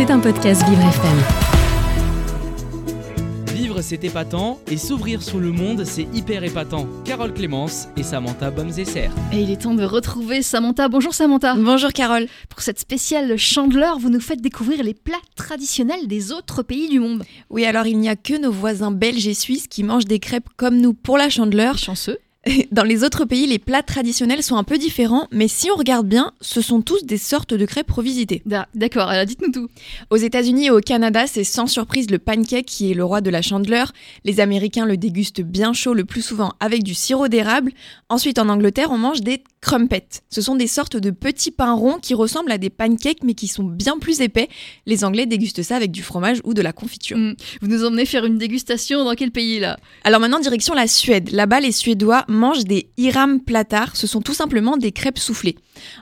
C'est un podcast Vivre FM. Vivre c'est épatant et s'ouvrir sur le monde c'est hyper épatant. Carole Clémence et Samantha Bomzesser. Et il est temps de retrouver Samantha. Bonjour Samantha. Bonjour Carole. Pour cette spéciale chandeleur, vous nous faites découvrir les plats traditionnels des autres pays du monde. Oui, alors il n'y a que nos voisins belges et suisses qui mangent des crêpes comme nous pour la chandeleur. Chanceux. Dans les autres pays, les plats traditionnels sont un peu différents, mais si on regarde bien, ce sont tous des sortes de crêpes revisitées. D'accord, alors dites-nous tout. Aux États-Unis et au Canada, c'est sans surprise le pancake qui est le roi de la chandeleur. Les Américains le dégustent bien chaud, le plus souvent avec du sirop d'érable. Ensuite, en Angleterre, on mange des crumpets. Ce sont des sortes de petits pains ronds qui ressemblent à des pancakes, mais qui sont bien plus épais. Les Anglais dégustent ça avec du fromage ou de la confiture. Mm. Vous nous emmenez faire une dégustation dans quel pays là? Alors maintenant, direction la Suède. Là-bas, les Suédois mangent des iram platar. Ce sont tout simplement des crêpes soufflées.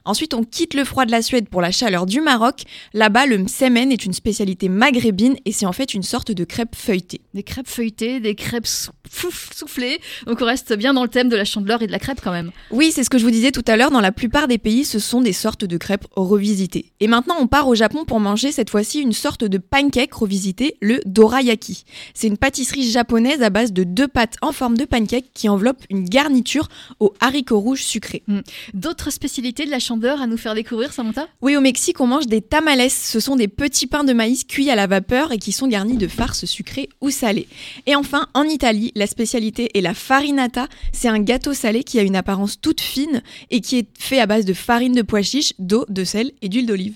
Ensuite, on quitte le froid de la Suède pour la chaleur du Maroc. Là-bas, le msemen est une spécialité maghrébine et c'est en fait une sorte de crêpe feuilletée. Des crêpes feuilletées, des crêpes soufflées. Donc on reste bien dans le thème de la chandeleur et de la crêpe quand même. Oui, c'est ce que je vous disais tout à l'heure. Dans la plupart des pays, ce sont des sortes de crêpes revisitées. Et maintenant, on part au Japon pour manger cette fois-ci une sorte de pancake revisité, le dorayaki. C'est une pâtisserie japonaise à base de deux pâtes en forme de pancake qui enveloppe une garniture aux haricots rouges sucrés. Mm. D'autres spécialités la chandeleur à nous faire découvrir, Samantha? Oui, au Mexique, on mange des tamales. Ce sont des petits pains de maïs cuits à la vapeur et qui sont garnis de farce sucrée ou salée. Et enfin, en Italie, la spécialité est la farinata. C'est un gâteau salé qui a une apparence toute fine et qui est fait à base de farine de pois chiches, d'eau, de sel et d'huile d'olive.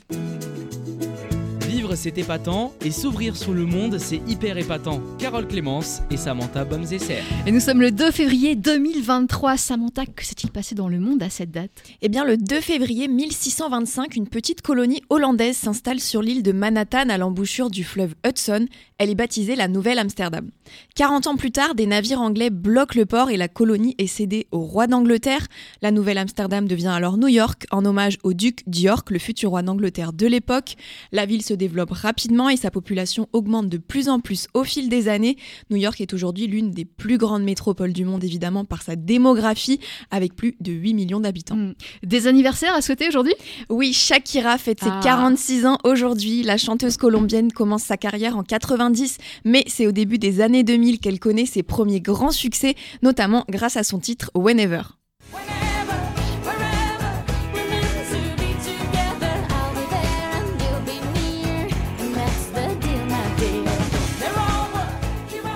Vivre c'est épatant et s'ouvrir sur le monde c'est hyper épatant. Carole Clémence et Samantha Bomzesser. Et nous sommes le 2 février 2023. Samantha, que s'est-il passé dans le monde à cette date? Eh bien, le 2 février 1625, une petite colonie hollandaise s'installe sur l'île de Manhattan à l'embouchure du fleuve Hudson. Elle est baptisée la Nouvelle Amsterdam. 40 ans plus tard, des navires anglais bloquent le port et la colonie est cédée au roi d'Angleterre. La Nouvelle Amsterdam devient alors New York en hommage au duc d'York, le futur roi d'Angleterre de l'époque. La ville se développe rapidement et sa population augmente de plus en plus au fil des années. New York est aujourd'hui l'une des plus grandes métropoles du monde, évidemment, par sa démographie, avec plus de 8 millions d'habitants. Mm. Des anniversaires à souhaiter aujourd'hui? Oui, Shakira fête Ah. ses 46 ans aujourd'hui. La chanteuse colombienne commence sa carrière en 90, mais c'est au début des années 2000 qu'elle connaît ses premiers grands succès, notamment grâce à son titre Whenever.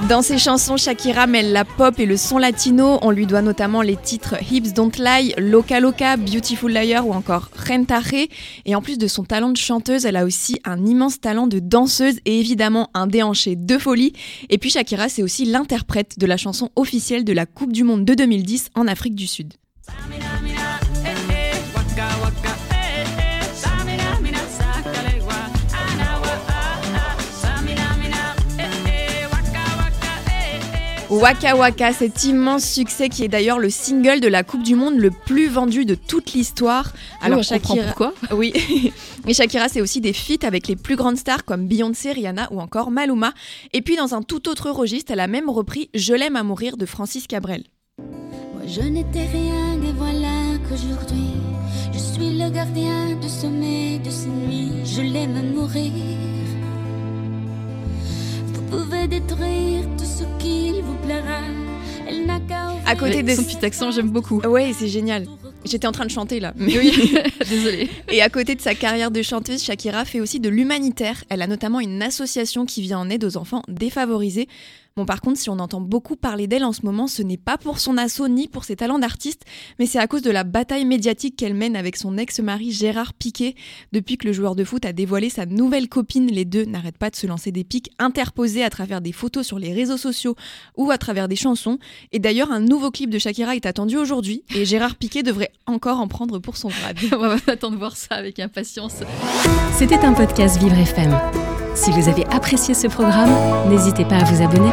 Dans ses chansons, Shakira mêle la pop et le son latino. On lui doit notamment les titres Hips Don't Lie, Loca Loca, Beautiful Liar ou encore Rentaje. Et en plus de son talent de chanteuse, elle a aussi un immense talent de danseuse et évidemment un déhanché de folie. Et puis Shakira, c'est aussi l'interprète de la chanson officielle de la Coupe du Monde de 2010 en Afrique du Sud. Waka Waka, cet immense succès qui est d'ailleurs le single de la Coupe du Monde le plus vendu de toute l'histoire. Alors, on comprend pourquoi Oui. Et Shakira, c'est aussi des feats avec les plus grandes stars comme Beyoncé, Rihanna ou encore Maluma. Et puis dans un tout autre registre, elle a même repris Je l'aime à mourir de Francis Cabrel. Moi je n'étais rien et voilà qu'aujourd'hui je suis le gardien du sommet de ces nuits. Je l'aime à mourir. Vous pouvez détruire tout ce qu'il vous plaira. Elle n'a qu'à À côté de Son petit accent, j'aime beaucoup. Ouais, c'est génial. J'étais en train de chanter là. Mais Oui, désolée. Et à côté de sa carrière de chanteuse, Shakira fait aussi de l'humanitaire. Elle a notamment une association qui vient en aide aux enfants défavorisés. Bon, par contre, si on entend beaucoup parler d'elle en ce moment, ce n'est pas pour son assaut ni pour ses talents d'artiste, mais c'est à cause de la bataille médiatique qu'elle mène avec son ex-mari Gérard Piquet. Depuis que le joueur de foot a dévoilé sa nouvelle copine, les deux n'arrêtent pas de se lancer des pics interposés à travers des photos sur les réseaux sociaux ou à travers des chansons. Et d'ailleurs, un nouveau clip de Shakira est attendu aujourd'hui et Gérard Piquet devrait encore en prendre pour son grade. On va attendre voir ça avec impatience. C'était un podcast Vivre FM. Si vous avez apprécié ce programme, n'hésitez pas à vous abonner.